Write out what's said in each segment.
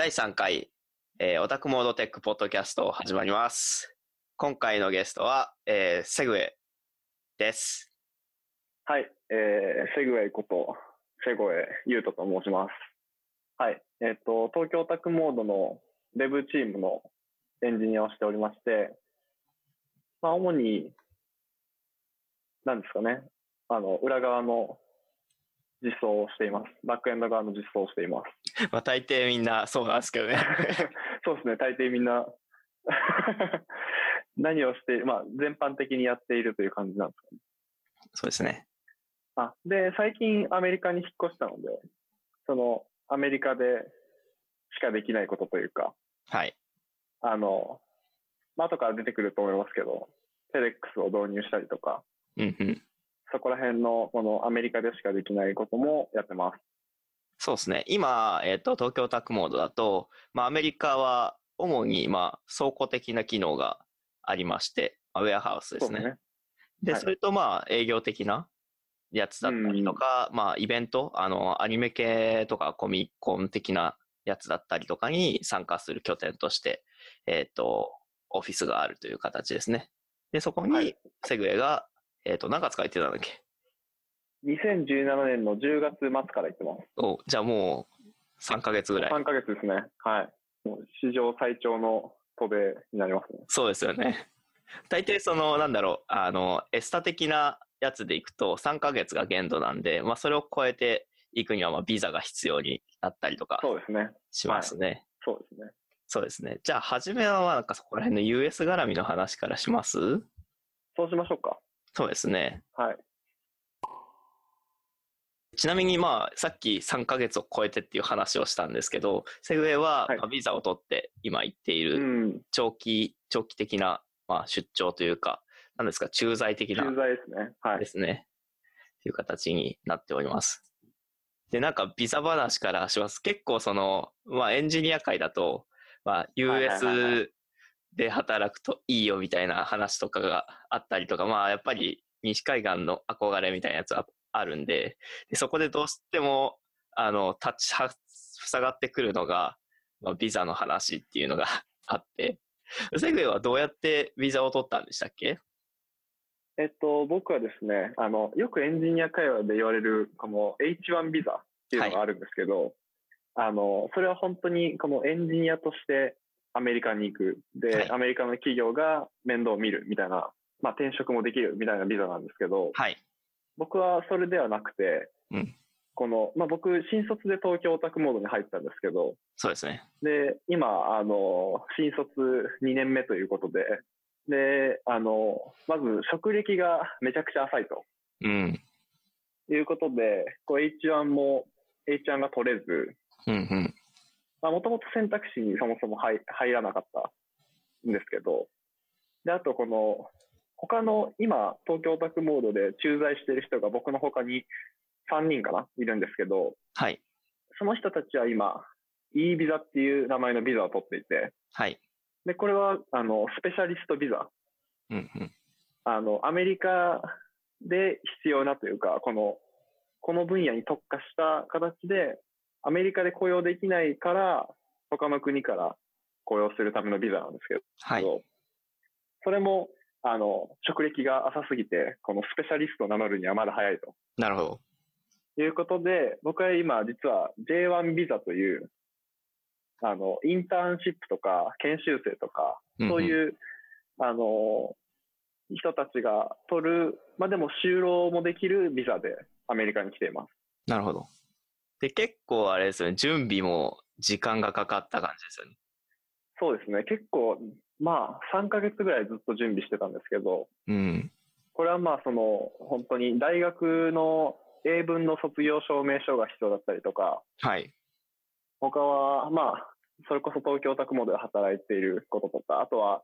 第3回、えー、オタクモードテックポッドキャスト始まります。今回のゲストは、えー、セグウェイです。はい、えー、セグウェイこと、セゴエユートと申します。はい、えっ、と、東京オタクモードのデブチームのエンジニアをしておりまして、まあ、主に、なんですかね、あの、裏側の実装をしています。バックエンド側の実装をしています。まあ大抵みんなそうなんですけどね。そうですね、大抵みんな 何をして、まあ、全般的にやっているという感じなんですかね。そうですね。あ、で、最近アメリカに引っ越したので、その、アメリカでしかできないことというか、はい。あの、まあ、後から出てくると思いますけど、テレックスを導入したりとか、うんうん。そこら辺の、このアメリカでしかできないこともやってます。そうですね。今、えっ、と、東京オタクモードだと、まあアメリカは主に、まあ倉庫的な機能がありまして、まあウェアハウスですね。で、はいそれとまあ営業的なやつだったりとか、まあイベント、あの、アニメ系とかコミコン的なやつだったりとかに参加する拠点として、えっ、と、オフィスがあるという形ですね。で、そこにはいセグウェイが、えっ、と、何月から言ってたんだっけ？2017年の10月末から行ってます。おじゃあもう3ヶ月ぐらい。3ヶ月ですね。はい。もう史上最長の渡米になりますね。そうですよね。大抵その、なんだろう、あの、エスタ的なやつでいくと3ヶ月が限度なんで、まあそれを超えていくには、まあビザが必要になったりとかそうですね。しますね。そうですね。そうですね。じゃあ、初めはなんかそこら辺の US 絡みの話からします？そうしましょうか。そうですね。はい。ちなみにまあ、さっき3ヶ月を超えてっていう話をしたんですけど、セグウェイははいまあビザを取って今行っていうるん。長期、長期的なまあ出張というか、なんですか、駐在的な駐在ですね。はいで。すね。っていう形になっております。で、なんかビザ話からします。結構その、まあエンジニア界だと、まあ US で働くといいよみたいな話とかがあったりとか、まあやっぱり西海岸の憧れみたいなやつはあるんで、でそこでどうしても、あの、立ちは、塞がってくるのが、まあ、ビザの話っていうのが あって、セグウェイはどうやってビザを取ったんでしたっけ？えっと、僕はですね、あの、よくエンジニア会話で言われる、この H1 ビザっていうのがあるんですけど、あの、それは本当にこのエンジニアとしてアメリカに行く。で、はいアメリカの企業が面倒を見るみたいな、まあ転職もできるみたいなビザなんですけど、はい。僕はそれではなくて、うんこの、まあ僕、新卒で東京オタクモードに入ったんですけど、そうですね。で、今、あの、新卒2年目ということで、で、あの、まず職歴がめちゃくちゃ浅いとうん。いうことで、こう H1 も、H1 が取れず、うんうん。まあもともと選択肢にそもそも入入らなかったんですけど、で、あとこの、他の今、東京オタクモードで駐在している人が僕の他に3人かないるんですけど、はい。その人たちは今、E ビザっていう名前のビザを取っていて、はい。で、これは、あの、スペシャリストビザ。うんうん。あの、アメリカで必要なというか、この、この分野に特化した形で、アメリカで雇用できないから、他の国から雇用するためのビザなんですけど、はい。それも、あの、職歴が浅すぎて、このスペシャリストを名乗るにはまだ早いと。なるほど。いうことで、僕は今、実は J1 ビザという、あの、インターンシップとか、研修生とか、そうういう、あの、人たちが取る、まあでも就労もできるビザでアメリカに来ています。ん。なるほど。で、結構あれですよね、準備も時間がかかった感じですよね。そうですね。結構、まあ、3ヶ月ぐらいずっと準備してたんですけど、うん。これはまあ、その、本当に大学の英文の卒業証明書が必要だったりとか、はい。他は、まあ、それこそ東京オタクモで働いていることとか、あとは、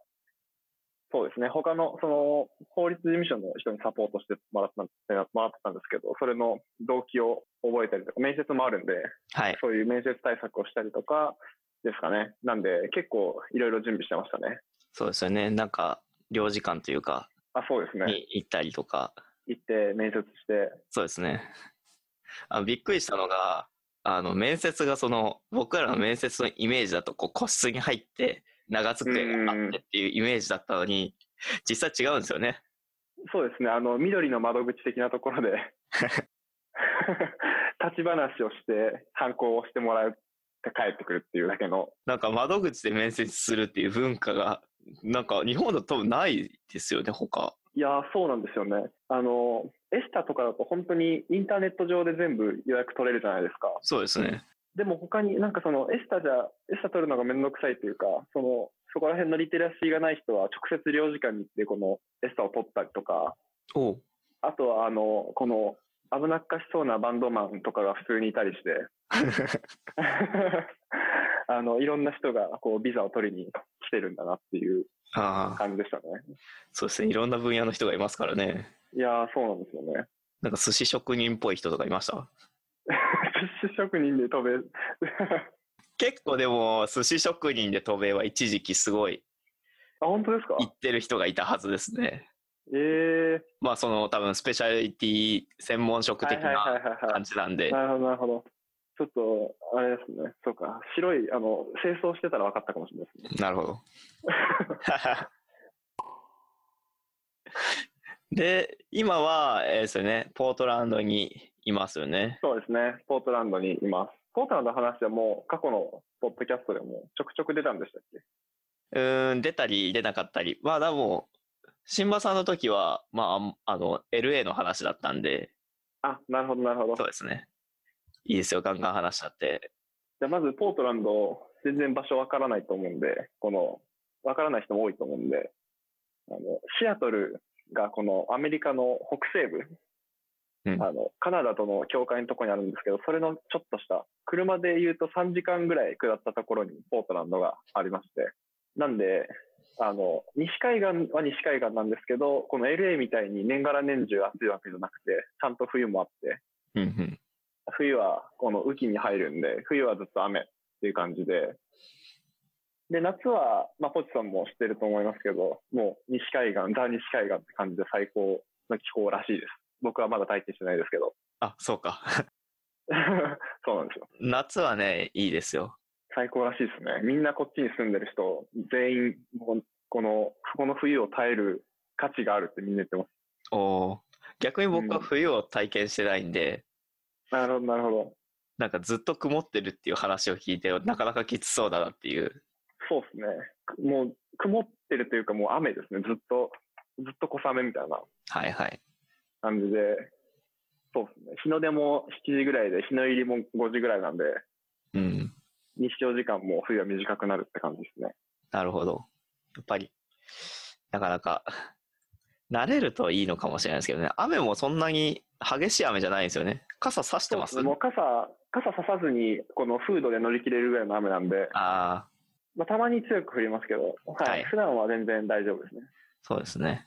そうですね、他の、その、法律事務所の人にサポートしてもらったんもらってたんですけど、それの動機を覚えたりとか、面接もあるんで、はい。そういう面接対策をしたりとかですかね。なんで、結構いろいろ準備してましたね。そうですよね。なんか、領事館というか、あ、そうですね。に行ったりとか、行って面接して、そうですね。あのびっくりしたのが、あの、面接がその、僕らの面接のイメージだと、こう、個室に入って、長机があってっていうイメージだったのに、実際違うんですよね。そうですね。あの、緑の窓口的なところで、立ち話をして、反抗をしてもらって帰ってくるっていうだけの。なんか窓口で面接するっていう文化が、なんか日本だと多分ないですよね、他。いやー、そうなんですよね。あの、エスタとかだと本当にインターネット上で全部予約取れるじゃないですか。そうですね。でも他になんかそのエスタじゃ、エスタ取るのがめんどくさいというか、その、そこら辺のリテラシーがない人は直接領事館に行ってこのエスタを取ったりとか、あとはあの、この危なっかしそうなバンドマンとかが普通にいたりして、あの、いろんな人がこうビザを取りに来てるんだなっていう感じでしたね。そうですね。いろんな分野の人がいますからね。いやー、そうなんですよね。なんか寿司職人っぽい人とかいました？寿 司職人で飛べ、結構でも、寿司職人で渡米は一時期すごいあ、本当ですか？行ってる人がいたはずですね。ええまあその多分スペシャリティ専門職的な感じなんで、なるほど、なるほど。ちょっと、あれですね。そうか。白い、あの、清掃してたら分かったかもしれないですね。なるほど。で、今は、えーですよね、ポートランドにいますよね。そうですね。ポートランドにいます。ポートランドの話はもう過去のポッドキャストでもちょくちょく出たんでしたっけ？うーん、出たり出なかったり。まあでも、新馬さんの時は、まあ、あの、LA の話だったんで、あ、なるほど、なるほど。そうですね。いいですよ、ガンガン話しちゃって。じゃあまずポートランド、全然場所わからないと思うんで、この、わからない人も多いと思うんで、あの、シアトルがこのアメリカの北西部、うんあの、カナダとの境界のところにあるんですけど、それのちょっとした、車で言うと3時間ぐらい下ったところにポートランドがありまして、なんで、あの、西海岸は西海岸なんですけど、この LA みたいに年がら年中暑いわけじゃなくて、ちゃんと冬もあって、うんうん。冬はこの雨季に入るんで、冬はずっと雨っていう感じで、で、夏は、まあ、ポチさんも知ってると思いますけど、もう西海岸、ザ西海岸って感じで最高の気候らしいです。僕はまだ体験してないですけど。あ、そうか。そうなんですよ。夏はね、いいですよ。最高らしいですね。みんなこっちに住んでる人、全員、この、この冬を耐える価値があるってみんな言ってます。おー逆に僕はうん冬を体験してないんで、なるほど、なるほど。なんかずっと曇ってるっていう話を聞いて、なかなかきつそうだなっていう。そうですね。もう、曇ってるというかもう雨ですね。ずっと、ずっと小雨みたいなはいはい。感じで、そうですね。日の出も7時ぐらいで、日の入りも5時ぐらいなんで、うん。日照時間も冬は短くなるって感じですね。なるほど。やっぱり、なかなか、慣れるといいのかもしれないですけどね。雨もそんなに激しい雨じゃないんですよね。傘差してます？もう傘、傘ささずに、このフードで乗り切れるぐらいの雨なんで、ああ、まあ、たまに強く降りますけど、はい。はい普段は全然大丈夫ですね。そうですね。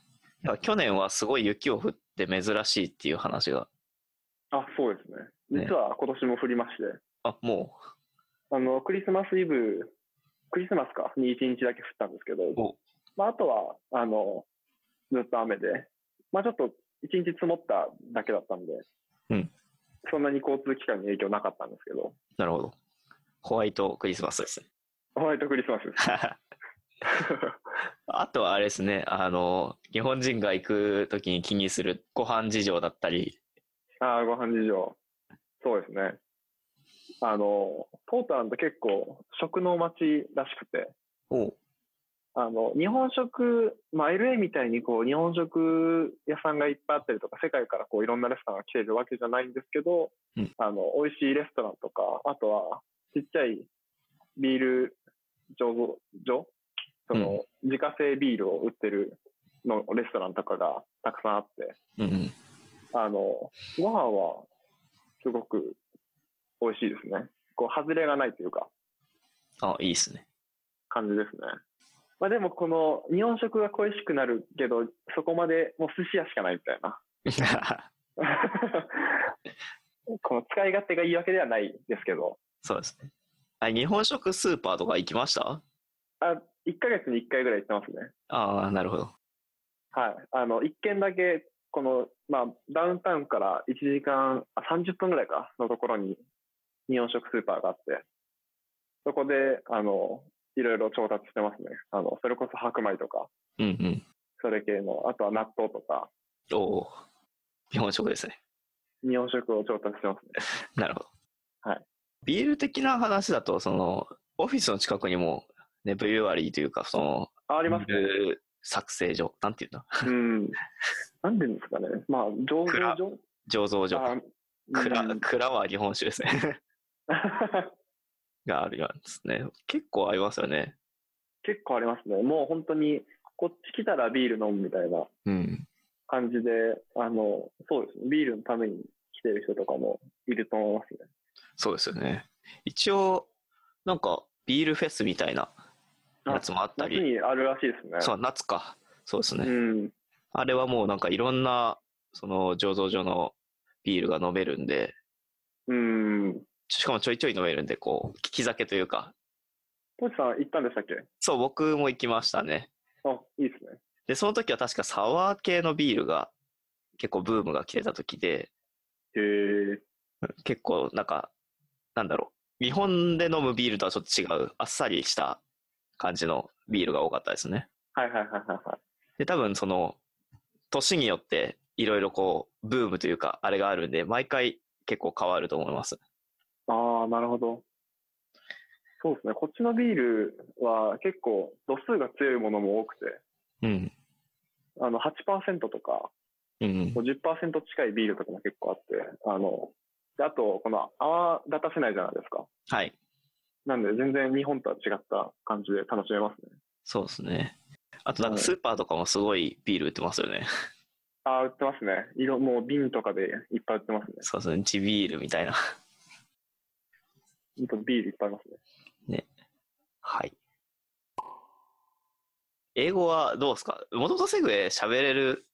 去年はすごい雪を降って珍しいっていう話が。あ、そうですね。ね実は今年も降りまして、あ、もあの、クリスマスイブ、クリスマスか、に1日だけ降ったんですけど、おまあ、あとは、あの、ずっと雨で、まあ、ちょっと1日積もっただけだったんで、うんそんなに交通機関に影響なかったんですけど、う、なるほど。ホワイトクリスマスですね。ホワイトクリスマスです。あとはあれですね、あの、日本人が行くときに気にするご飯事情だったり、ああ、ご飯事情。そうですね。あの、ポートランド結構食の街らしくて、おあの、日本食、まあ、LA みたいにこう、日本食屋さんがいっぱいあったりとか、世界からこう、いろんなレストランが来てるわけじゃないんですけど、うん。あの、美味しいレストランとか、あとは、ちっちゃいビール醸造所その、自家製ビールを売ってるのレストランとかがたくさんあって、うんうん。あの、ご飯はすごく美味しいですね。こう、外れがないというか、あ、いいですね。感じですね。まあでもこの日本食が恋しくなるけど、そこまでもう寿司屋しかないみたいな。この使い勝手がいいわけではないですけど、そうですね。あ日本食スーパーとか行きました？あ、1ヶ月に1回ぐらい行ってますね。ああ、なるほど。はい。あの、1軒だけ、この、まあ、ダウンタウンから1時間、あ、30分ぐらいか、のところに、日本食スーパーがあって、そこで、あの、いろいろ調達してますね。あの、それこそ白米とか、うんうん。それ系の、あとは納豆とか、おお。日本食ですね。日本食を調達してますね。なるほど。はい。ビール的な話だと、その、オフィスの近くにも、ね、ブリュワリーというか、その、あ、ありますね。作成所、なんていうんだ、うん。なんでんですかね。まあ、醸造所？醸造所。あ蔵うん、蔵は日本酒ですね。があるやつね。結構ありますよね。結構ありますね。もう本当に、こっち来たらビール飲むみたいなうん。感じで、あの、そうですね。ビールのために来てる人とかもいると思いますね。そうですよね。一応、なんか、ビールフェスみたいなやつもあった夏り。にあるらしいですね。そう、夏か。そうですね。うん。あれはもうなんかいろんな、その醸造所のビールが飲めるんで、うん。しかもちょいちょい飲めるんで、こう、利き酒というか。トシさん行ったんでしたっけ？そう、僕も行きましたね。あ、いいですね。で、その時は確かサワー系のビールが結構ブームが来てた時で、へえ。結構なんか、なんだろう。日本で飲むビールとはちょっと違う、あっさりした感じのビールが多かったですね。はいはいはいはいはい。で、多分その、年によっていろいろこう、ブームというか、あれがあるんで、毎回結構変わると思います。ああ、なるほど。そうですね。こっちのビールは結構度数が強いものも多くて、うん。あの8%とかうん。50%近いビールとかも結構あって、あの、であと、この泡立たせないじゃないですか。はい。なんで全然日本とは違った感じで楽しめますね。そうですね。あとなんかはいスーパーとかもすごいビール売ってますよね。ああ、売ってますね。色、もう瓶とかでいっぱい売ってますね。そうですね。地ビールみたいな。ほんとビールいっぱいありますね。はい。英語はどうですか？もともとセグウェイ喋れる、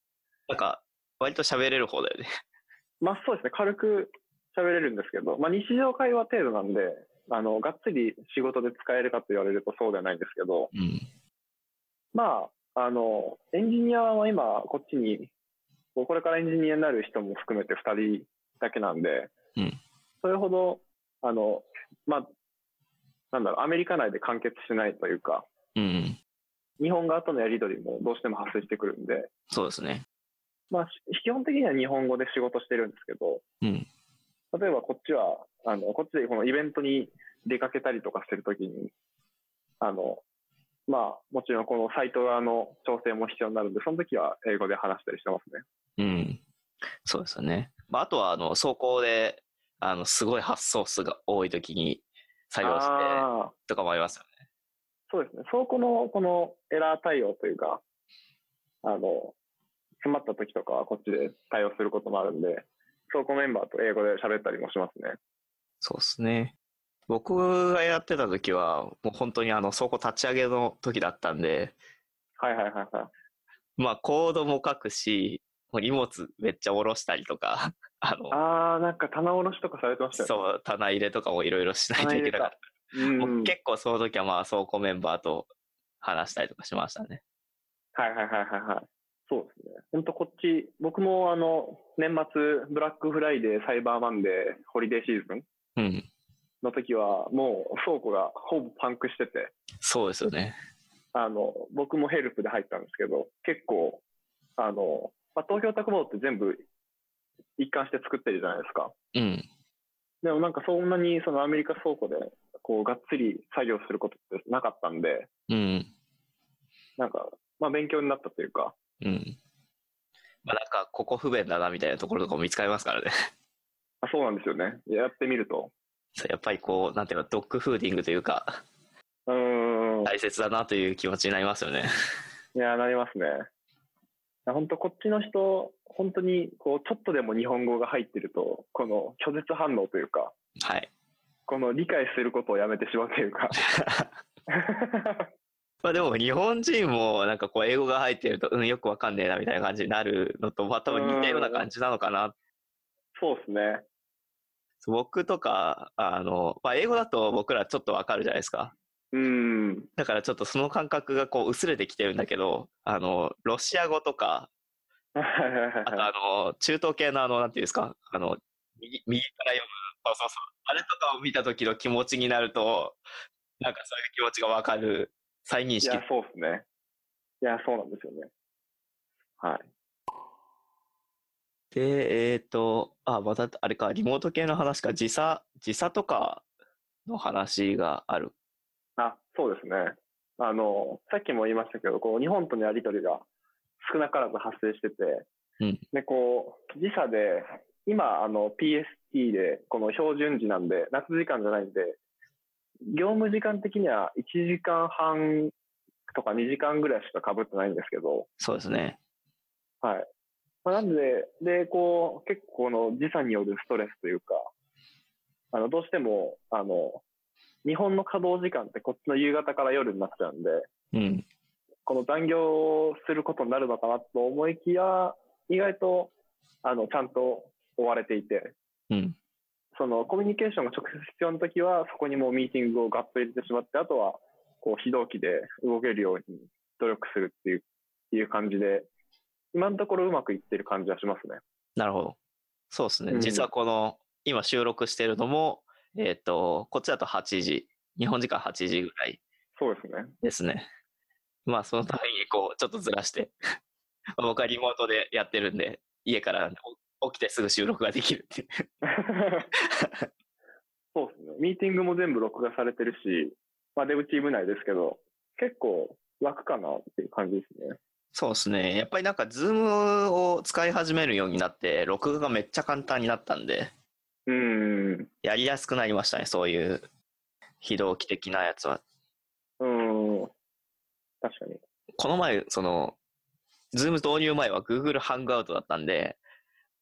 なんか、割と喋れる方だよね。まあそうですね。軽く喋れるんですけど、まあ日常会話程度なんで、あの、がっつり仕事で使えるかと言われるとそうではないんですけど、うん。まあ、あの、エンジニアは今、こっちに、これからエンジニアになる人も含めて2人だけなんで、うんそれほど、あの、まあ、なんだろう、アメリカ内で完結しないというか、うん。日本側とのやり取りもどうしても発生してくるんで、そうですね。まあ、し基本的には日本語で仕事してるんですけど、うん。例えばこっちは、あの、こっちでこのイベントに出かけたりとかするときに、あの、まあ、もちろんこのサイト側の調整も必要になるんで、その時は英語で話したりしてますね。うん。そうですよね。まあ、あとは、あの、走行で、あの、すごい発送数が多い時に作業してとかもありますよね。そうですね。倉庫のこのエラー対応というか、あの、詰まった時とかはこっちで対応することもあるんで、倉庫メンバーと英語で喋ったりもしますね。そうですね。僕がやってた時は、もう本当にあの、倉庫立ち上げの時だったんで、はいはいはいはい。まあ、コードも書くし、もう荷物めっちゃ下ろしたりとか、あの、ああ、なんか棚卸しとかされてましたよね。そう、棚入れとかもいろいろしないといけなかった。うん。結構その時はまあ、倉庫メンバーと話したりとかしましたね。はいはいはいはいはい。そうですね。本当こっち、僕もあの、年末、ブラックフライデー、サイバーマンデー、ホリデーシーズンうん。の時は、もう倉庫がほぼパンクしてて、そうですよね。あの、僕もヘルプで入ったんですけど、結構、あの、まあ、東京タクモードって全部一貫して作ってるじゃないですか。うん。でもなんかそんなにそのアメリカ倉庫で、こう、がっつり作業することってなかったんで、うん。なんか、まあ勉強になったというか、うん。まあなんか、ここ不便だなみたいなところとかも見つかりますからね。あそうなんですよね。やってみると。そうやっぱりこう、なんていうの、ドッグフーディングというか、うーん。大切だなという気持ちになりますよね。いや、なりますね。本当こっちの人、本当に、こう、ちょっとでも日本語が入ってると、この拒絶反応というか、はい。この理解することをやめてしまうというか。まあでも日本人もなんかこう英語が入ってると、うん、よくわかんねえなみたいな感じになるのと、まあ多分似たような感じなのかな。そうですね。僕とか、あの、まあ英語だと僕らちょっとわかるじゃないですか。うん。だからちょっとその感覚がこう薄れてきてるんだけど、あの、ロシア語とか、あとあの、中東系のあの、なんていうんですか、あの、右右から読む、そうそうそあれとかを見た時の気持ちになると、なんかそういう気持ちがわかる再認識いや、そうですね。いや、そうなんですよね。はい。で、えっ、と、あ、また、あれか、リモート系の話か、時差、時差とかの話がある。あ、そうですね。あの、さっきも言いましたけど、こう、日本とのやりとりが少なからず発生してて、うんで、こう、時差で、今、あの、PST で、この標準時なんで、夏時間じゃないんで、業務時間的には1時間半とか2時間ぐらいしか被ってないんですけど、そうですね。はい。まあ、なんで、で、こう、結構この時差によるストレスというか、あの、どうしても、あの、日本の稼働時間ってこっちの夕方から夜になっちゃうんで、うん。この残業することになるのかなと思いきや、意外と、あの、ちゃんと追われていて、うん。そのコミュニケーションが直接必要な時は、そこにもうミーティングをガッと入れてしまって、あとは、こう、非同期で動けるように努力するっていう、いう感じで、今のところうまくいってる感じはしますね。なるほど。そうですね。うん実はこの、今収録してるのも、えっ、と、こっちだと8時、日本時間8時ぐらいそうですね。ですね。まあ、そのために、こう、ちょっとずらして、まあ僕はリモートでやってるんで、家からお起きてすぐ収録ができるっていう。そうですね。ミーティングも全部録画されてるし、まあデブチーム内ですけど、結構楽かなっていう感じですね。そうですね。やっぱりなんか、 Zoom を使い始めるようになって、録画がめっちゃ簡単になったんで、うーん。やりやすくなりましたね、そういう非同期的なやつは。うーん。確かに。この前、その、 Zoom 導入前は Google ハングアウトだったんで、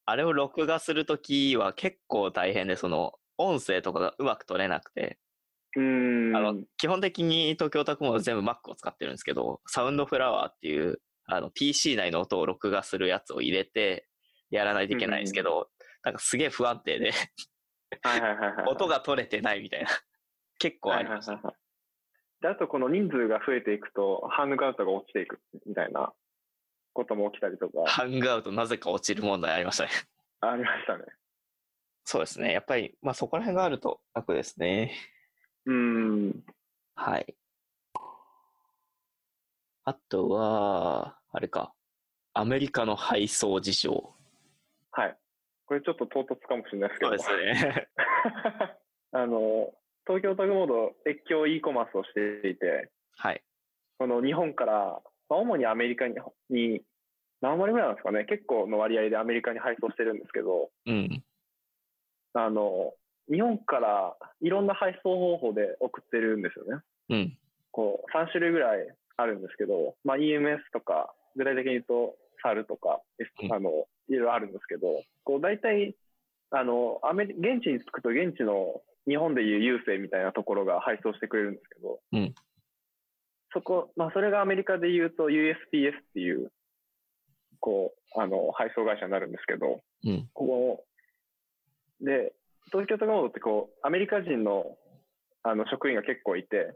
あれを録画するときは結構大変で、その、音声とかがうまく取れなくて、うーん。あの、基本的に東京タクモード全部 Mac を使ってるんですけど、サウンドフラワーっていう、あの、PC 内の音を録画するやつを入れて、やらないといけないんですけど、なんかすげえ不安定で。音が取れてないみたいな。結構ありました。はいはいはいはいで、あとこの人数が増えていくと、ハングアウトが落ちていくみたいなことも起きたりとか、ハングアウトなぜか落ちる問題ありましたね。ありましたね。そうですね。やっぱり、まあそこら辺があると楽ですね。うーん。はい。あとは、あれか。アメリカの配送事情。はい。これちょっと唐突かもしれないですけど。そうですね。あの、東京タグモード越境 e コマースをしていて、はい。この日本から、まあ、主にアメリカに、に何割ぐらいなんですかね、結構の割合でアメリカに配送してるんですけど、うん。あの、日本からいろんな配送方法で送ってるんですよね。うん。こう、3種類ぐらいあるんですけど、まあ、EMS とか、具体的に言うと、SAL とか、あの、いろいろあるんですけど、こう、大体、あの、アメリ、現地に着くと現地の日本でいう郵政みたいなところが配送してくれるんですけど、うんそこ、まあ、それがアメリカで言うと USPS っていう、こう、あの、配送会社になるんですけど、うん。ここ、で、東京タグモードってこう、アメリカ人の、あの、職員が結構いて、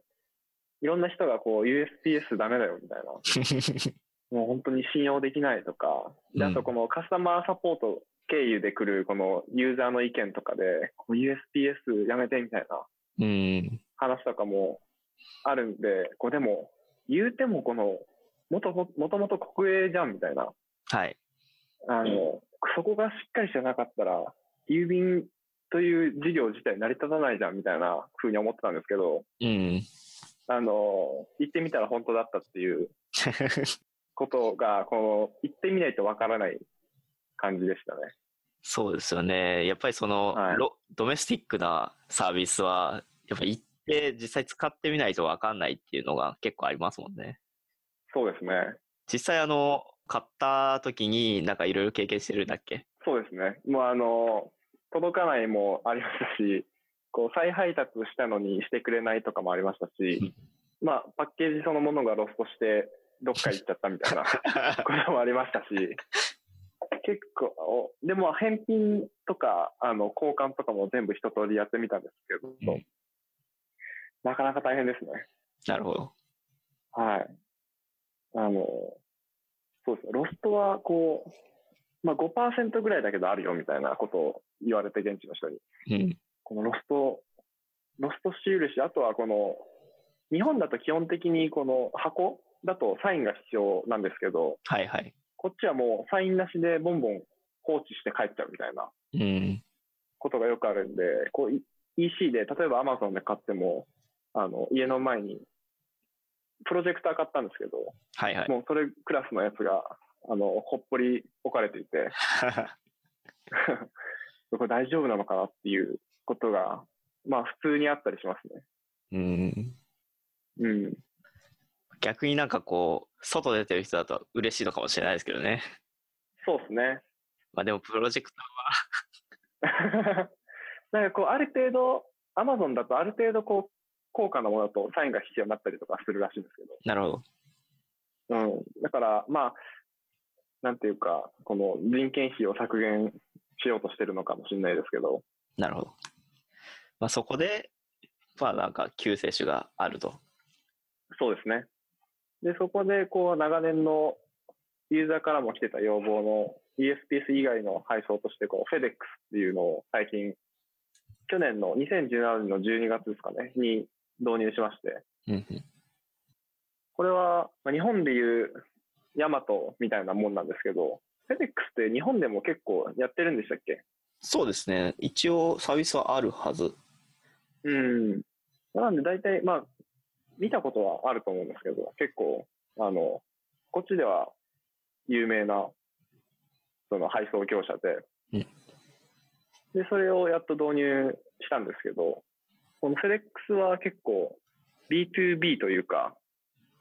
いろんな人がこう、USPS ダメだよみたいな、もう本当に信用できないとか、で、あとこのカスタマーサポート経由で来るこのユーザーの意見とかで、USPS やめてみたいなうん。話とかもあるんで、こうでも、言うてもこの、もとももともと国営じゃんみたいな、はい。あの、そこがしっかりしてなかったら、郵便という事業自体成り立たないじゃんみたいな風に思ってたんですけど、うん。あの、行ってみたら本当だったっていう ことが、この、行ってみないとわからない感じでしたね。そうですよね。やっぱりその、はいロドメスティックなサービスは、やっぱ行って実際使ってみないとわかんないっていうのが結構ありますもんね。そうですね。実際あの、買った時になんかいろいろ経験してるんだっけ？そうですね。もうあの、届かないもありましたし、こう再配達したのにしてくれないとかもありましたし、まあパッケージそのものがロストしてどっか行っちゃったみたいな こともありましたし、結構、でも返品とか、あの、交換とかも全部一通りやってみたんですけど、うんなかなか大変ですね。なるほど。はい。あの、そうですね。ロストは、こう、まあ5%ぐらいだけどあるよみたいなことを言われて、現地の人に。うん。このロスト、ロスト印、あとはこの、日本だと基本的にこの箱だとサインが必要なんですけど、はいはい。こっちはもうサインなしでボンボン放置して帰っちゃうみたいなうん。ことがよくあるんで、こうい EC で、例えば Amazon で買っても、あの、家の前に、プロジェクター買ったんですけど、はいはい。もうそれクラスのやつが、あの、ほっぽり置かれていて、これ大丈夫なのかなっていうことが、まあ普通にあったりしますね。うん。うん。逆になんかこう、外出てる人だと嬉しいのかもしれないですけどね。そうですね。まあでもプロジェクタ なんかこう、ある程度、アマゾンだとある程度こう、高価なものだとサインが必要になったりとかするらしいんですけー、なるほど。ど。うん。だから、まあ、なんていうか、この人件費を削減しようとしてるのかもしれないですけど、なるほど。まあそこで、まあなんか救世主があると。そうですね。で、そこで、こう、長年のユーザーからも来てた要望の ESPS 以外の配送として、こう、FedEx っていうのを最近、去年の2017年の12月ですかね、に導入しまして、うんうん。これは、まあ、日本でいうヤマトみたいなもんなんですけど、FedEx って日本でも結構やってるんでしたっけ？そうですね。一応サービスはあるはず。うん。なんで大体、まあ、見たことはあると思うんですけど、結構、あの、こっちでは有名な、その配送業者で、うんで、それをやっと導入したんですけど、この FedEx は結構 B2B というか、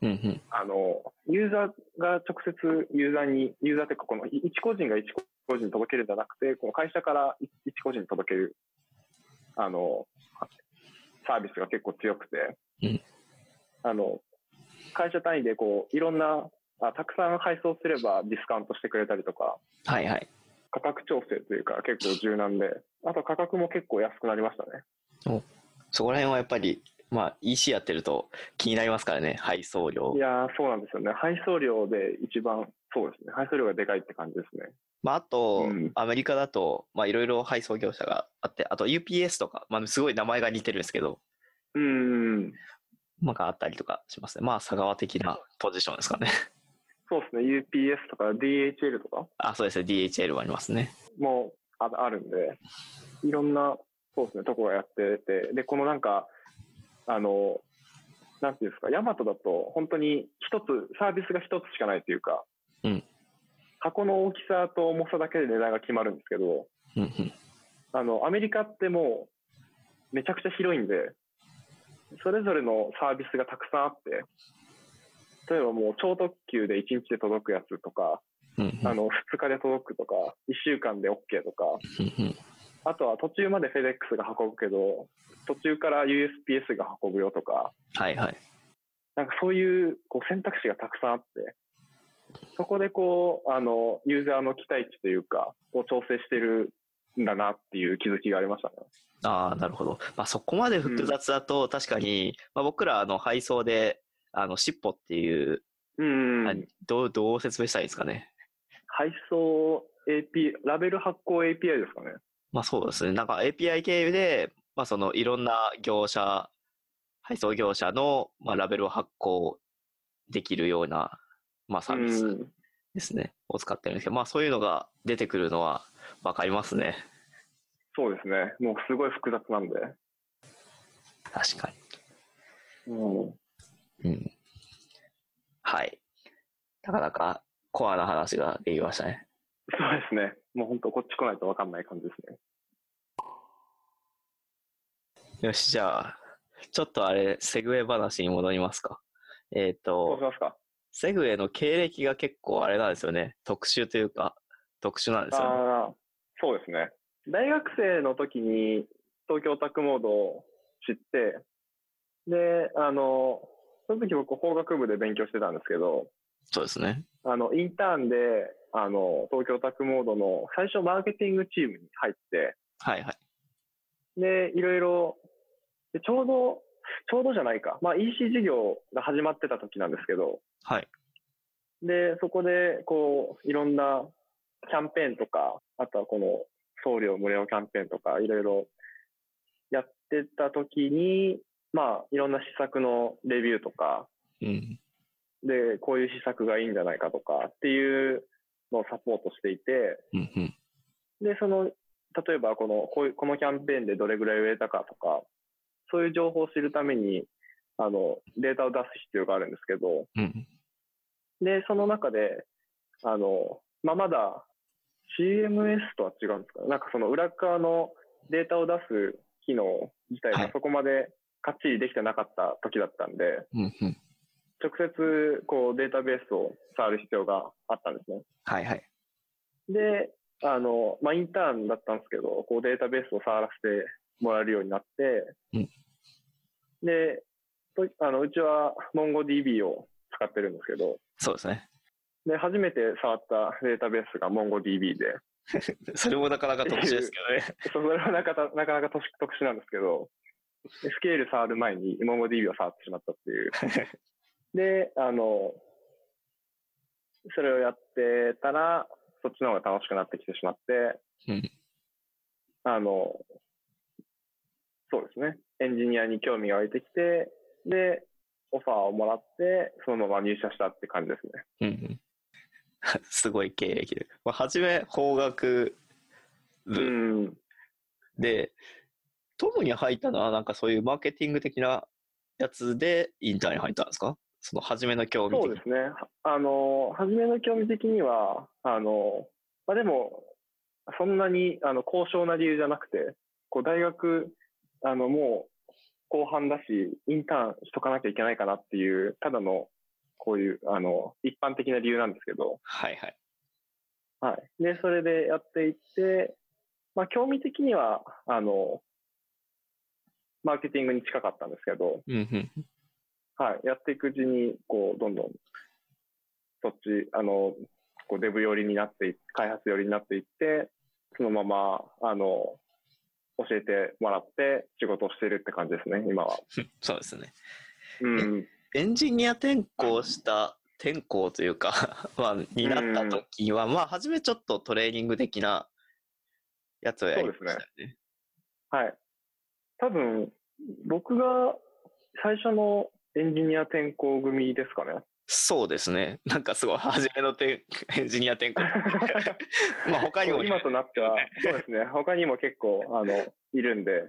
うんうん。あの、ユーザーが直接ユーザーに、ユーザーというか、この一個人が一個人に届けるんじゃなくて、この会社から一一個人に届ける、あの、サービスが結構強くて、うんあの、会社単位でこう、いろんなあ、たくさん配送すればディスカウントしてくれたりとか、はいはい。価格調整というか結構柔軟で、あと価格も結構安くなりましたね。そこら辺はやっぱり、まあ EC やってると気になりますからね。配送料い。やー、そうなんですよね。配送料で一番、そうですね。配送料がでかいって感じですね。まああと、うんアメリカだと、まあいろいろ配送業者があって、あと UPS とか、まあすごい名前が似てるんですけど、うーん。まああったりとかしますね。まあ佐川的なポジションですかね。そうですね。UPS とか DHL とか？あ、そうですね。DHL もありますね。もああるんで、いろんな、そうですね、とこがやってて、で、このなんか、あの、なんていうんですか、ヤマトだと本当に一つ、サービスが一つしかないというか、うん。箱の大きさと重さだけで値段が決まるんですけど、うんうん。あの、アメリカってもう、めちゃくちゃ広いんで、それぞれのサービスがたくさんあって、例えばもう超特急で1日で届くやつとか、うんうん。あの、2日で届くとか、1週間で OK とか、うんうんあとは途中まで FedEx が運ぶけど、途中から USPS が運ぶよとか、はいはい。なんかそういうこう選択肢がたくさんあって、そこでこう、あの、ユーザーの期待値というか、を調整してるんだなっていう気づきがありましたね。ああ、なるほど。まあそこまで複雑だと、確かに、まあ僕らあの配送で、あの、尻尾っていう、うん。あどう、どう説明したらいいですかね。配送 AP、ラベル発行 API ですかね。まあそうですね。なんか API 経由で、まあそのいろんな業者、配送業者の、まあ、ラベルを発行できるような、まあサービスうんですね。を使ってるんですけど、まあそういうのが出てくるのはわかりますね。そうですね。もうすごい複雑なんで。確かうん。に。うん。はい。なかなかコアな話ができましたね。そうですね。もう本当こっち来ないとわかんない感じですね。よし、じゃあ、ちょっとあれ、セグウェイ話に戻りますか。えっ、とどうし、ますかセグウェイの経歴が結構あれなんですよね。特殊というか、特殊なんですよね。ああ、そうですね。大学生の時に東京オタクモードを知って、で、あの、その時僕法学部で勉強してたんですけど、そうですね。あの、インターンで、あの、東京オタクモードの最初マーケティングチームに入って、はいはい。で、いろいろ、でちょうど、ちょうどじゃないか。まあ EC 事業が始まってた時なんですけど、はい。で、そこで、こう、いろんなキャンペーンとか、あとはこの送料無料キャンペーンとか、いろいろってた時に、まあ、いろんな施策のレビューとか、うん。で、こういう施策がいいんじゃないかとかっていうのをサポートしていて、うん。うん。で、その、例えばこの、こういう、このキャンペーンでどれぐらい売れたかとか、そういう情報を知るために、あの、データを出す必要があるんですけど、うん。で、その中で、あの、まあ、まだ CMS とは違うんですかねなんかその裏側のデータを出す機能自体はいがそこまでかっちりできてなかった時だったんで、うん。うん。直接こうデータベースを触る必要があったんですね。はいはい。で、あの、まあ、インターンだったんですけど、こうデータベースを触らせてもらえるようになって、うんで、とあのうちは MongoDB を使ってるんですけど、そうですね。で、初めて触ったデータベースが MongoDB で、それもなかなか特殊ですけどね。それはなかなかなかなか特特殊なんですけど、でスケール触る前に MongoDB を触ってしまったっていう。で、あの、それをやってたら、そっちの方が楽しくなってきてしまって、うんあの、そうですね。エンジニアに興味が湧いてきて、で、オファーをもらって、そのまま入社したって感じですね。うんうん。すごい経歴で。まあ、初め、法学う部ん。で、トムに入ったのは、なんかそういうマーケティング的なやつでインターに入ったんですか？その初めの興味的そうですね。はあの、初めの興味的には、あの、まあ、でも、そんなに、あの、高尚な理由じゃなくて、こう、大学、あの、もう、後半だし、インターンしとかなきゃいけないかなっていう、ただの、こういう、あの、一般的な理由なんですけど、はいはい。はい。で、それでやっていって、まあ、興味的には、あの、マーケティングに近かったんですけど。はい。やっていくうちに、こう、どんどん、そっち、あの、こう、デブ寄りになってい、開発寄りになっていって、そのまま、あの、教えてもらって仕事をしてるって感じですね、今は。そうですね。うん。エンジニア転校した、転校というか、まあ、になった時は、まあ、初めちょっとトレーニング的なやつをやりましたよね。はい。多分、僕が最初のエンジニア転校組ですかね。そうですね。なんかすごい、初めの転エンジニア転校。まあ、他にも、今となっては、そうですね。他にも結構、あの、いるんで、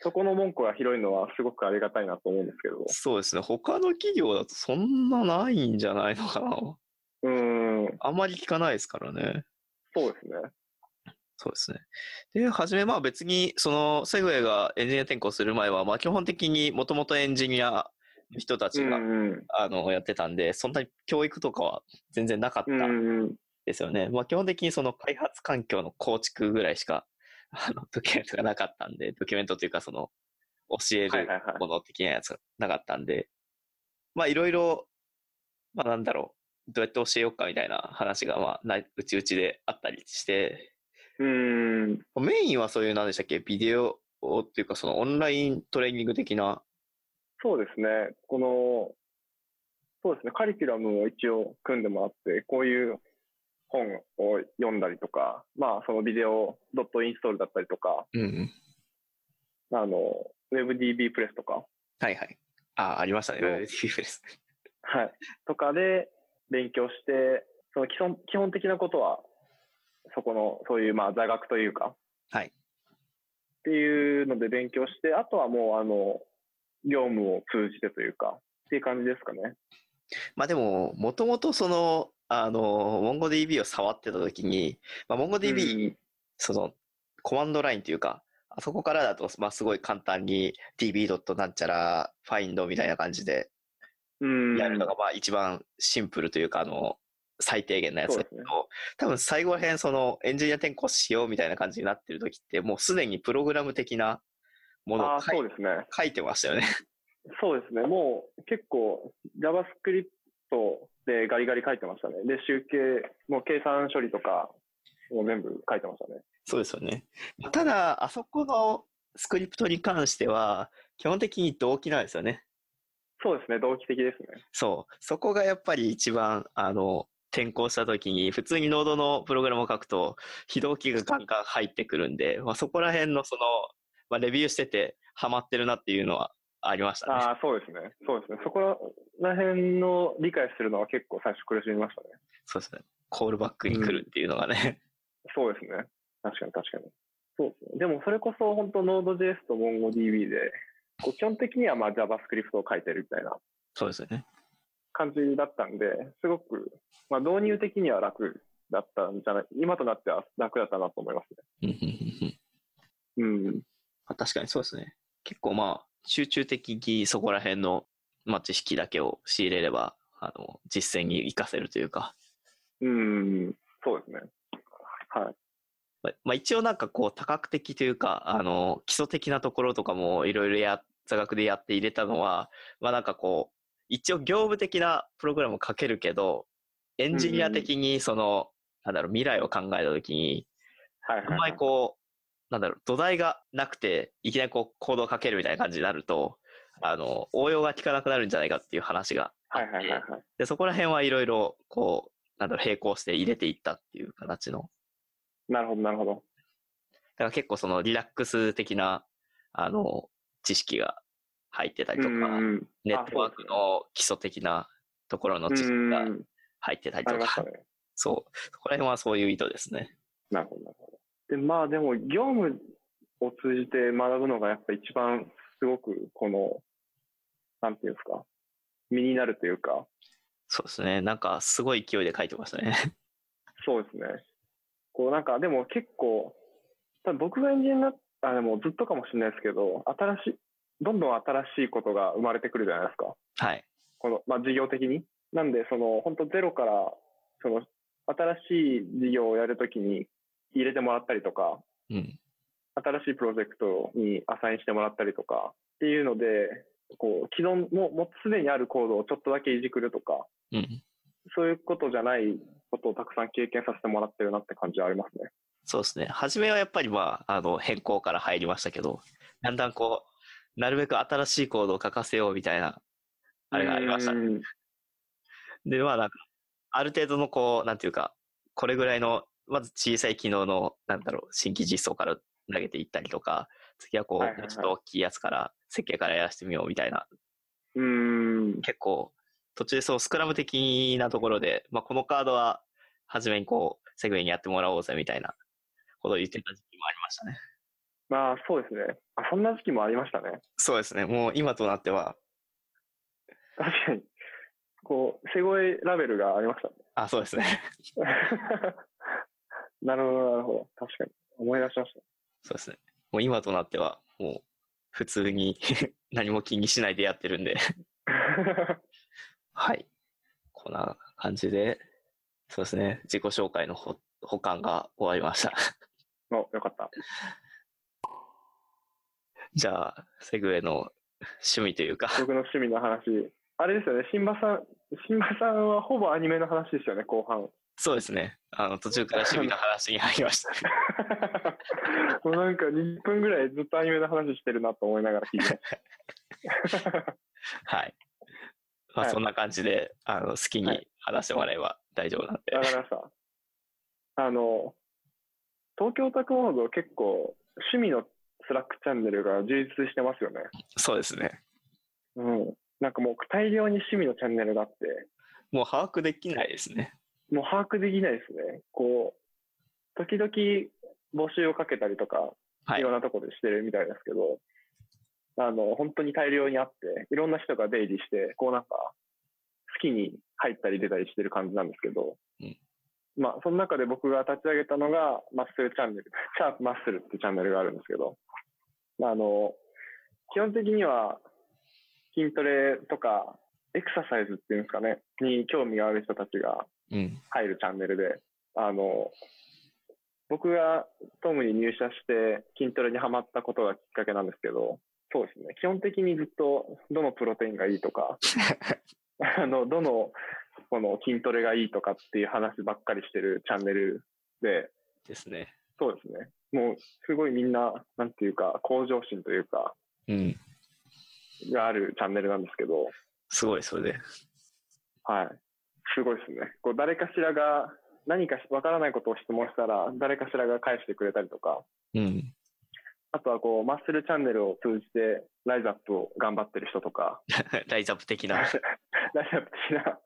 そこの門戸が広いのはすごくありがたいなと思うんですけど。そうですね。他の企業だとそんなないんじゃないのかな。うーん、あんまり聞かないですからね。そうですね。そうですね。で、はじめ、まあ別に、その、セグウェイがエンジニア転校する前は、まあ基本的にもともとエンジニアの人たちが、あの、やってたんで、そんなに教育とかは全然なかったですよね。まあ基本的にその開発環境の構築ぐらいしか、あの、ドキュメントがなかったんで、ドキュメントというかその、教えるもの的なやつがなかったんで、まあいろいろ、まあなんだろう、どうやって教えようかみたいな話が、まあ、うちうちであったりして、うーん、メインはそういう、なんでしたっけ、ビデオっていうか、そのオンライントレーニング的な、そうですね。この、そうですね。カリキュラムを一応組んでもらって、こういう本を読んだりとか、まあ、そのビデオドットインストールだったりとか、うんうん。あの、WebDB プレスとか、はいはい。あ、ありましたね。WebDB です。はい。とかで勉強して、その基本基本的なことは、そこの、そういう、まあ、座学というか、はい。っていうので勉強して、あとはもう、あの、業務を通じてというか、っていう感じですかね。まあでも、もともとその、あの、MongoDB を触ってた時に、まあ、MongoDB、その、コマンドラインというか、あそこからだと、まあすごい簡単に db. なんちゃら find みたいな感じでうん。やるのが、まあ一番シンプルというか、あの、最低限なやつだけど、多分最後ら辺そのエンジニア転校しようみたいな感じになってる時って、もうすでにプログラム的なものを書いそうですね。書いてましたよね。そうですね。もう結構 JavaScript でガリガリ書いてましたね。で、集計、もう計算処理とか、もう全部書いてましたね。そうですよね。ただ、あそこのスクリプトに関しては、基本的に同期なんですよね。そうですね。同期的ですね。そう。そこがやっぱり一番、あの、転校した時に、普通にノードのプログラムを書くと、非同期がガンガン入ってくるんで、まあ、そこら辺のその、まあ、レビューしてて、ハマってるなっていうのはありましたね。ああ、そうですね。そうですね。そこら辺の理解するのは結構最初苦しみましたね。そうですね。コールバックに来るっていうのがね。そうですね。確かに確かに。そうですね。でもそれこそ本当 Node.js と MongoDB で、こう基本的にはまあ JavaScript を書いてるみたいなそうですよね。感じだったんで、すごく、まあ導入的には楽だったんじゃない、今となっては楽だったなと思いますうんうんうんうんね。うん。まあ確かにそうですね。結構まあ、集中的にそこら辺の、まあ、知識だけを仕入れれば、あの、実践に活かせるというか、うん。そうですね。はい。まあまあ、一応なんかこう多角的というか、あの、基礎的なところとかもいろいろや、座学でやって入れたのは、まあなんかこう、一応業務的なプログラムを書けるけど、エンジニア的にその、なんだろう、未来を考えたときに、はいはい、あんまりこう、なんだろう、土台がなくて、いきなりこう、コードをかけるみたいな感じになると、あの、応用が効かなくなるんじゃないかっていう話があって、はいはいはいはい。で、そこら辺はいろいろ、こう、なんだろう、並行して入れていったっていう形の、なるほどなるほど。だから結構そのリラックス的な、あの、知識が入ってたりとか、うんネットワークの基礎的なところの知識がうん入ってたりとか。そう、そこら辺はそういう意図ですね。なるほどなるほど。で、まあでも業務を通じて学ぶのがやっぱ一番すごくこの、なんていうんですか、身になるというか、そうですね。なんかすごい勢いで書いてましたね。そうですね。こうなんかでも結構、多分僕がエンジニアになった、でもずっとかもしれないですけど、新しい、どんどん新しいことが生まれてくるじゃないですか。はい。この、まあ事業的に。なんで、その、本当ゼロから、その、新しい事業をやるときに入れてもらったりとか、うん。新しいプロジェクトにアサインしてもらったりとかっていうので、こう、既存、もう、もうすでにあるコードをちょっとだけいじくるとか、うん。そういうことじゃないことをたくさん経験させてもらってるなって感じはありますね。そうですね。初めはやっぱりまあ、あの、変更から入りましたけど、だんだんこう、なるべく新しいコードを書かせようみたいな、あれがありましたで、まあなんか、ある程度のこう、なんていうか、これぐらいの、まず小さい機能の、なんだろう、新規実装から投げていったりとか、次はこう、はいはいはいちょっと大きいやつから、設計からやらせてみようみたいな、うん。結構、途中でそう、スクラム的なところで、まあこのカードは、初めにこう、セグウェイにやってもらおうぜみたいなことを言ってた時期もありましたね。まあ、そうですね。あ、そんな時期もありましたね。そうですね。もう今となっては、確かに。こう、セゴエラベルがありましたね。あ、そうですね。なるほど、なるほど。確かに。思い出しましそうですね。もう今となっては、もう、普通に 何も気にしないでやってるんで、た。はい。こんな感じで、そうですね。自己紹介のほ保管が終わりました。お、よかった。じゃあ、セグウェイの趣味というか、僕の趣味の話。あれですよね、新馬さん、新馬さんはほぼアニメの話ですよね、後半。そうですね。あの、途中から趣味の話に入りました。もうなんか20分ぐらいずっとアニメの話してるなと思いながら聞いて。はい。まあ、はいそんな感じで、あの、好きはいに話してもらえば大丈夫なんで。わかりました。あの、東京タクモード結構趣味のスラックチャンネルが充実してますよね。そうですね。うん。なんかもう大量に趣味のチャンネルがあって、もう把握できないですね。もう把握できないですね。こう、時々募集をかけたりとか、はいいろんなところでしてるみたいですけど、あの、本当に大量にあって、いろんな人が出入りして、こうなんか、好きに入ったり出たりしてる感じなんですけど、うんまあ、その中で僕が立ち上げたのが、マッスルチャンネル、シャープマッスルってチャンネルがあるんですけど、あの、基本的には、筋トレとか、エクササイズっていうんですかね、に興味がある人たちがうん。入るチャンネルで、あの、僕がトムに入社して筋トレにハマったことがきっかけなんですけど、そうですね。基本的にずっとどのプロテインがいいとか、あの、どのこの筋トレがいいとかっていう話ばっかりしてるチャンネルで、ですね。そうですね。もうすごいみんな、なんていうか、向上心というか、うん。があるチャンネルなんですけど、すごい、それで。はい。すごいですね。こう誰かしらが何かわからないことを質問したら、誰かしらが返してくれたりとか、うん。あとはこう、マッスルチャンネルを通じて、ライズアップを頑張ってる人とか、ライズアップ的な。ライズアップ的な、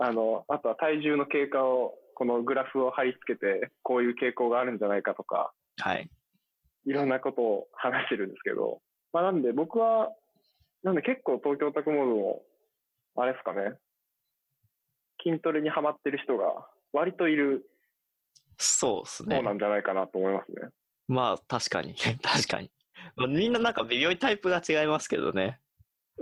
あの、あとは体重の経過を、このグラフを貼り付けて、こういう傾向があるんじゃないかとか、はい。いろんなことを話してるんですけど、まあなんで僕は、なんで結構東京タクモードも、あれですかね、筋トレにハマってる人が割といるそうですね方。なんじゃないかなと思いますね。まあ、確かに。確かに。まあみんななんか微妙にタイプが違いますけどね。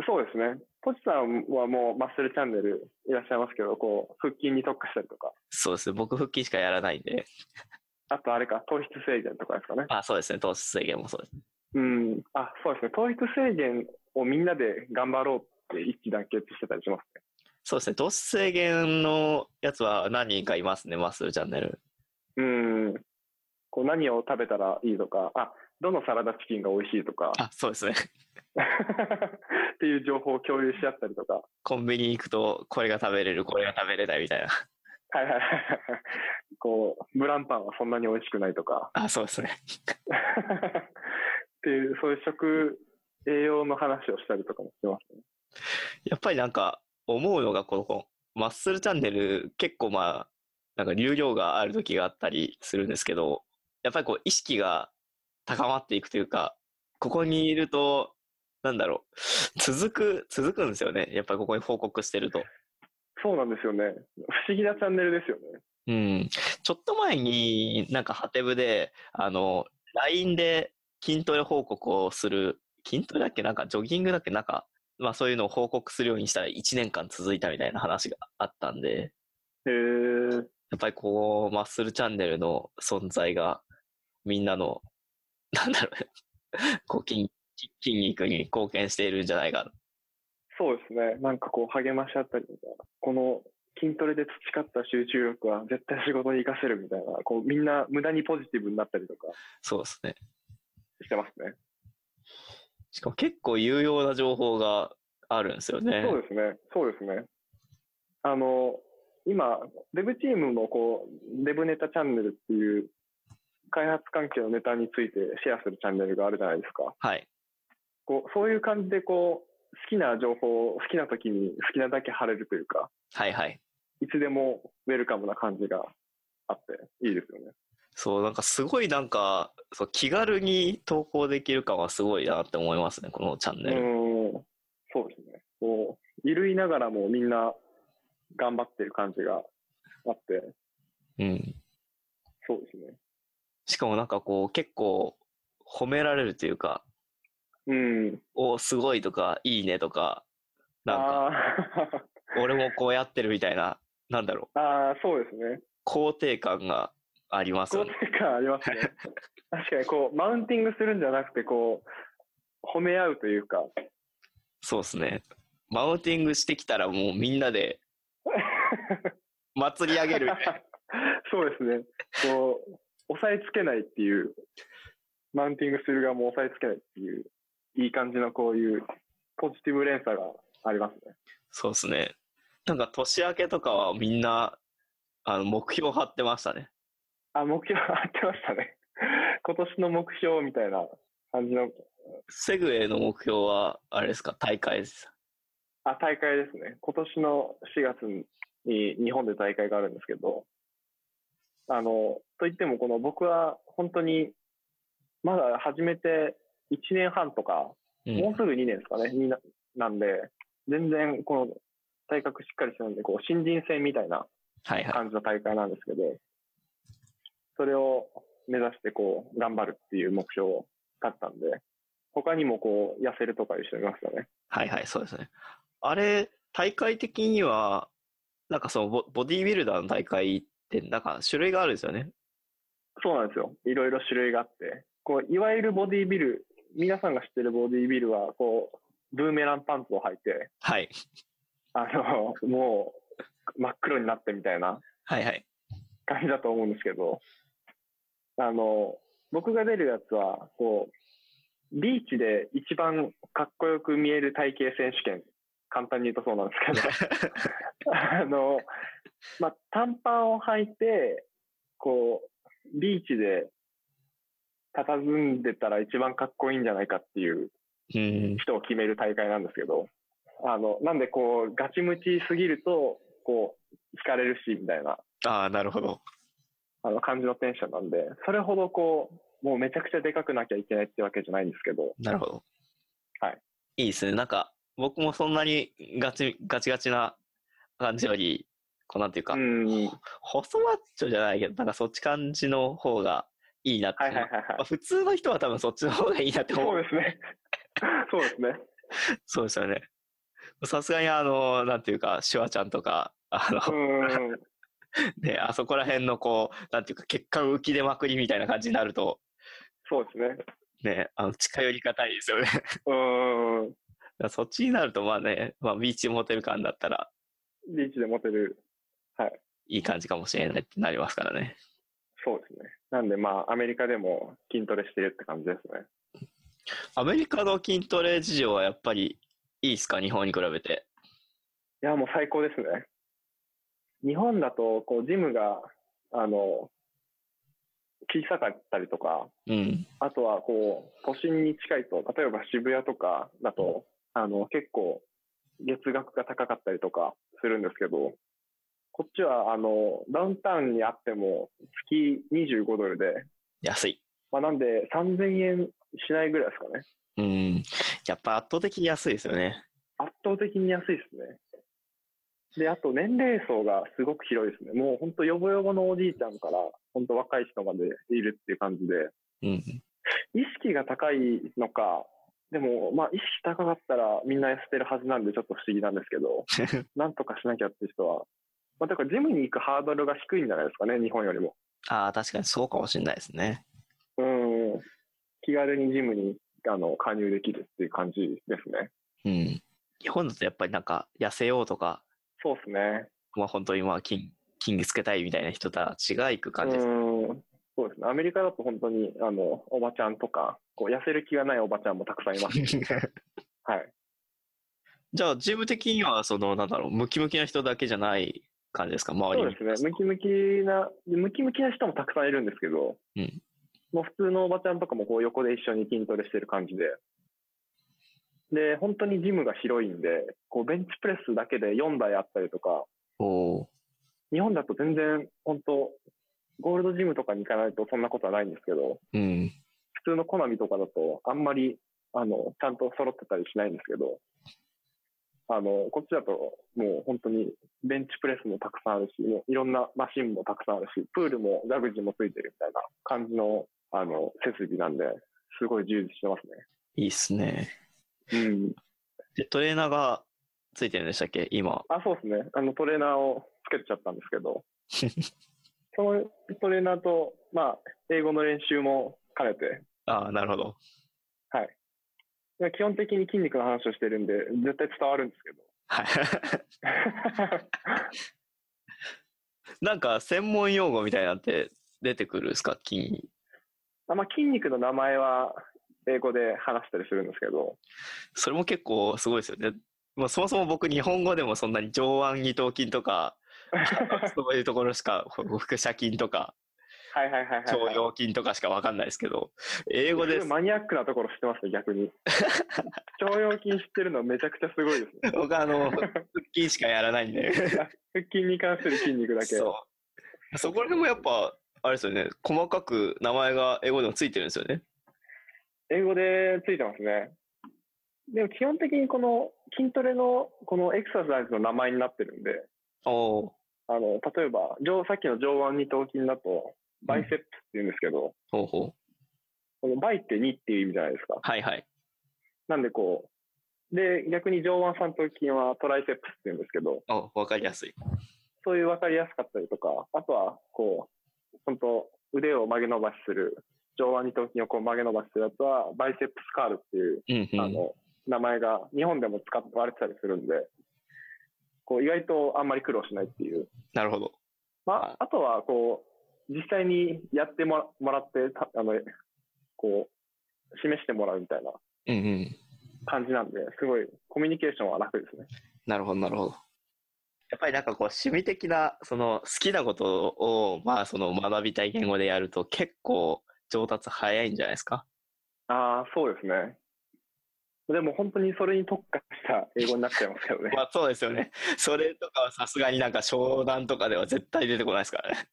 そうですね。ポチさんはもうマッスルチャンネルいらっしゃいますけど、こう、腹筋に特化したりとか、そうですね。僕、腹筋しかやらないんで。あとあれか、糖質制限とかですかね。あ、そうですね。糖質制限もそうです。うん。あ、そうですね。糖質制限をみんなで頑張ろうって一致団結してたりしますね。そうですね。糖質制限のやつは何人かいますね。マッスルチャンネル。うん。こう何を食べたらいいとか、あ、どのサラダチキンが美味しいとか、あ、そうですね。っていう情報を共有し合ったりとか。コンビニ行くと、これが食べれる、これが食べれないみたいな。はいはいはいはい。こう、ブランパンはそんなに美味しくないとか。あ、そうですね。っていう、そういう食、栄養の話をしたりとかもしてますね。やっぱりなんか、思うのが、この、マッスルチャンネル、結構まあ、なんか流量がある時があったりするんですけど、やっぱりこう、意識が高まっていくというか、ここにいると、なんだろう、続く、続くんですよね。やっぱりここに報告してると。そうなんですよね。不思議なチャンネルですよね。うん。ちょっと前になんかハテブで、あの、LINE で筋トレ報告をする、筋トレだっけ？なんかジョギングだっけ？なんか、まあそういうのを報告するようにしたら1年間続いたみたいな話があったんで、へえ。やっぱりこう、マッスルチャンネルの存在がみんなの、なんだろうね、こう筋、筋肉に貢献しているんじゃないかな。そうですね。なんかこう励まし合ったりとか、この筋トレで培った集中力は絶対仕事に活かせるみたいな、こうみんな無駄にポジティブになったりとかそうですね。してますね。しかも結構有用な情報があるんですよね。そうですね。そうですね。あの、今、デブチームのこう、デブネタチャンネルっていう開発関係のネタについてシェアするチャンネルがあるじゃないですか。はい。こうそういう感じでこう、好きな情報を好きな時に好きなだけ貼れるというか、はいはい。いつでもウェルカムな感じがあっていいですよね。そう、なんかすごいなんか、そう気軽に投稿できる感はすごいなって思いますね、このチャンうネル。ーん、そうですね。こう、いるいながらもみんな頑張ってる感じがあって、うん。そうですね。しかもなんかこう、結構褒められるというか、うん。お、すごいとか、いいねとか、なんか、あ 俺もこうやってるみたいな、なんだろう、ーあー、そうですね。肯定感がありますよ肯ね。定感ありますね。確かにこう、マウンティングするんじゃなくて、こう、褒め合うというか、そうですね。マウンティングしてきたらもうみんなで祭り上げる。そうですね。こう、押さえつけないっていう、マウンティングする側も押さえつけないっていう、いい感じのこういうポジティブ連鎖がありますね。そうですね。なんか年明けとかはみんな、あの、目標張ってましたね。あ、目標 あってましたね。今年の目標みたいな感じの、セグウェイの目標は、あれですか、大会です。あ、大会ですね。今年の4月に日本で大会があるんですけど、あの、といってもこの僕は本当に、まだ始めて1年半とか、うんもうすぐ2年ですかね、にななんで、全然この体格しっかりしてるんで、こう、新人戦みたいなはいはい。感じの大会なんですけど、それを目指してこう、頑張るっていう目標を立ったんで、他にもこう、痩せるとかいう人いましたね。はいはい、そうですね。あれ、大会的には、なんかそのボボディービルダーの大会って、なんか種類があるんですよね？そうなんですよ。いろいろ種類があって、こう、いわゆるボディービル、皆さんが知ってるボディービルは、こう、ブーメランパンツを履いて、はい。あの、もう、真っ黒になってみたいなはいはい。感じだと思うんですけど、あの、僕が出るやつは、こう、ビーチで一番かっこよく見える体型選手権、簡単に言うとそうなんですけど、あの、まあ、短パンを履いて、こう、ビーチで佇んでたら一番かっこいいんじゃないかっていううん。人を決める大会なんですけど、あの、なんでこう、ガチムチすぎると、こう、惹かれるし、みたいな、ああ、なるほど。あの、感じのテンションなんで、それほどこう、もうめちゃくちゃでかくなきゃいけないってわけじゃないんですけど、なるほど。はい。いいですね。なんか、僕もそんなにガチ、ガチガチな感じより、こうなんていうか、うん、細マッチョじゃないけど、なんかそっち感じの方がいいなって。はいはいはいはいまあ。普通の人は多分そっちの方がいいなって思う。そうですね。そうですね。そうですよね。さすがにあの、なんていうか、シュワちゃんとか、あうの、ん。ね、あそこら辺のこう、なんていうか、血管浮き出まくりみたいな感じになると、そうですね。ね、あの、近寄りがたいですよね。うん。ら そっちになると、まあね、まあ、ビーチモテル感だったら、リーチで持てる。はい。いい感じかもしれないってなりますからね。そうですね。なんでまあ、アメリカでも筋トレしてるって感じですね。アメリカの筋トレ事情はやっぱりいいですか？日本に比べて。いや、もう最高ですね。日本だと、こう、ジムが、あの、小さかったりとか、うん。あとは、こう、都心に近いと、例えば渋谷とかだと、あの、結構、月額が高かったりとかするんですけど、こっちは、あの、ダウンタウンにあっても、月25ドルで、安い。まあ、なんで、3000円しないぐらいですかね。うん。やっぱ圧倒的に安いですよね。圧倒的に安いですね。で、あと年齢層がすごく広いですね。もう本当ヨボヨボのおじいちゃんから本当若い人までいるっていう感じで、うん。意識が高いのか、でもまあ意識高かったらみんな痩せてるはずなんでちょっと不思議なんですけど、なんとかしなきゃって人は、まあだからジムに行くハードルが低いんじゃないですかね、日本よりも。ああ、確かにそうかもしれないですね。うん。気軽にジムにあの加入できるっていう感じですね。うん。日本だとやっぱりなんか痩せようとか、そうですね。まあ本当にまあ筋、筋つけたいみたいな人たちが行く感じです。うんそうですね。アメリカだと本当に、あの、おばちゃんとか、こう、痩せる気がないおばちゃんもたくさんいます。はい。じゃあ、ジム的には、その、なんだろう、ムキムキな人だけじゃない感じですか？周りに。そうですね。ムキムキな、ムキムキな人もたくさんいるんですけど、うんもう普通のおばちゃんとかもこう横で一緒に筋トレしてる感じで。で、本当にジムが広いんで、こうベンチプレスだけで4台あったりとか、日本だと全然本当、ゴールドジムとかに行かないとそんなことはないんですけど、うん。普通のコナミとかだと、あんまり、あの、ちゃんと揃ってたりしないんですけど、あの、こっちだと、もう本当に、ベンチプレスもたくさんあるし、もういろんなマシンもたくさんあるし、プールもジャグジーもついてるみたいな感じの、あの、設備なんで、すごい充実してますね。いいっすね。うん。で、トレーナーがついてるんでしたっけ？今。あ、そうですね。あの、トレーナーをつけちゃったんですけど、そのトレーナーと、まあ、英語の練習も兼ねて、ああ、なるほど。はい。で基本的に筋肉の話をしてるんで、絶対伝わるんですけど。はい。なんか、専門用語みたいなんて出てくるんですか？筋。あまあ、筋肉の名前は英語で話したりするんですけど、それも結構すごいですよね。まあ、そもそも僕、日本語でもそんなに上腕二頭筋とか、そういうところしか、腹斜筋とか、はいはいはいはい、腸腰筋とかしかわかんないですけど、英語で。マニアックなところ知ってますね、逆に。腸腰筋知ってるのめちゃくちゃすごいですね。僕あの、腹筋しかやらないんで。腹筋に関する筋肉だけ。そう。そこら辺もやっぱ、あれですよね、細かく名前が英語でもついてるんですよね。英語でついてますね。でも基本的にこの筋トレのこのエクササイズの名前になってるんで、あの、例えば、上さっきの上腕二頭筋だと、 biceps って言うんですけど、ほうほう。この bi って2っていう意味じゃないですか。はいはい。なんでこう、で、逆に上腕三頭筋は triceps って言うんですけど、あ、わかりやすい。そういう分かりやすかったりとか、あとは、こう、本当腕を曲げ伸ばしする、上腕二頭筋をこう曲げ伸ばしするやつは、バイセップスカールっていう、うんうん。あの、名前が日本でも使われてたりするんで、こう、意外とあんまり苦労しないっていう。なるほど。まあ、あとは、こう、実際にやってもらもらって、たあの、こう、示してもらうみたいなうんうん。感じなんで、すごいコミュニケーションは楽ですね。なるほど、なるほど。やっぱりなんかこう趣味的な、その好きなことを、まあその学びたい言語でやると結構上達早いんじゃないですか？ああ、そうですね。でも本当にそれに特化した英語になっちゃいますけどね。まあそうですよね。それとかはさすがになんか商談とかでは絶対出てこないですからね。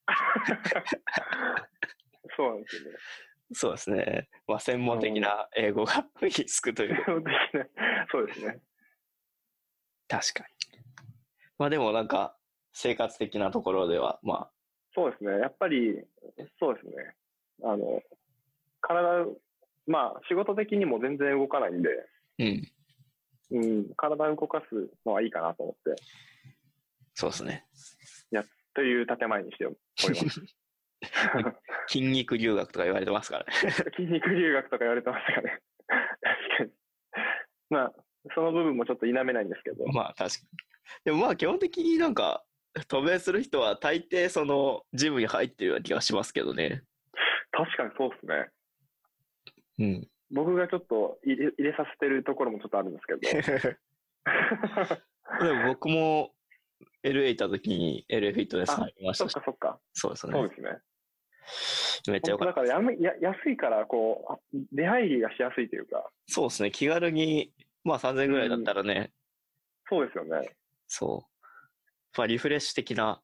そうなんですよね。そうですね。まあ専門的な英語が身につくという。そうですね。そうですね。確かに。まあでもなんか生活的なところでは、まあそうですね。やっぱり、そうですね。あの、体、まあ仕事的にも全然動かないんで、うん。うん、体を動かすのはいいかなと思って、そうですね。という建前にしております。筋肉留学とか言われてますからね。筋肉留学とか言われてますかね。確かに。まあ、その部分もちょっと否めないんですけど。まあ確かに。でもまあ基本的になんか渡米する人は大抵そのジムに入ってるような気がしますけどね。確かにそうですね。うん。僕がちょっと入れ入れさせてるところもちょっとあるんですけど。でも僕も LA 行った時に LA フィットネス入りましそっ。かそっか。そうですね。そうですね。めっちゃよかった。だからやめや安いから、こうあ、出入りがしやすいというか、そうですね。気軽に、まあ3000円ぐらいだったらね、そうですよね。そう。まあリフレッシュ的な、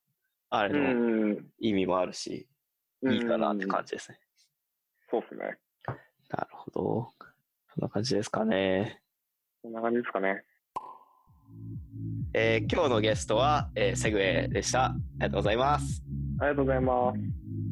あれうのん。意味もあるし、いいかなって感じですね。そうですね。なるほど。そんな感じですかね。こんな感じですかね。えー今日のゲストは、えーセグウェイでした。ありがとうございます。ありがとうございます。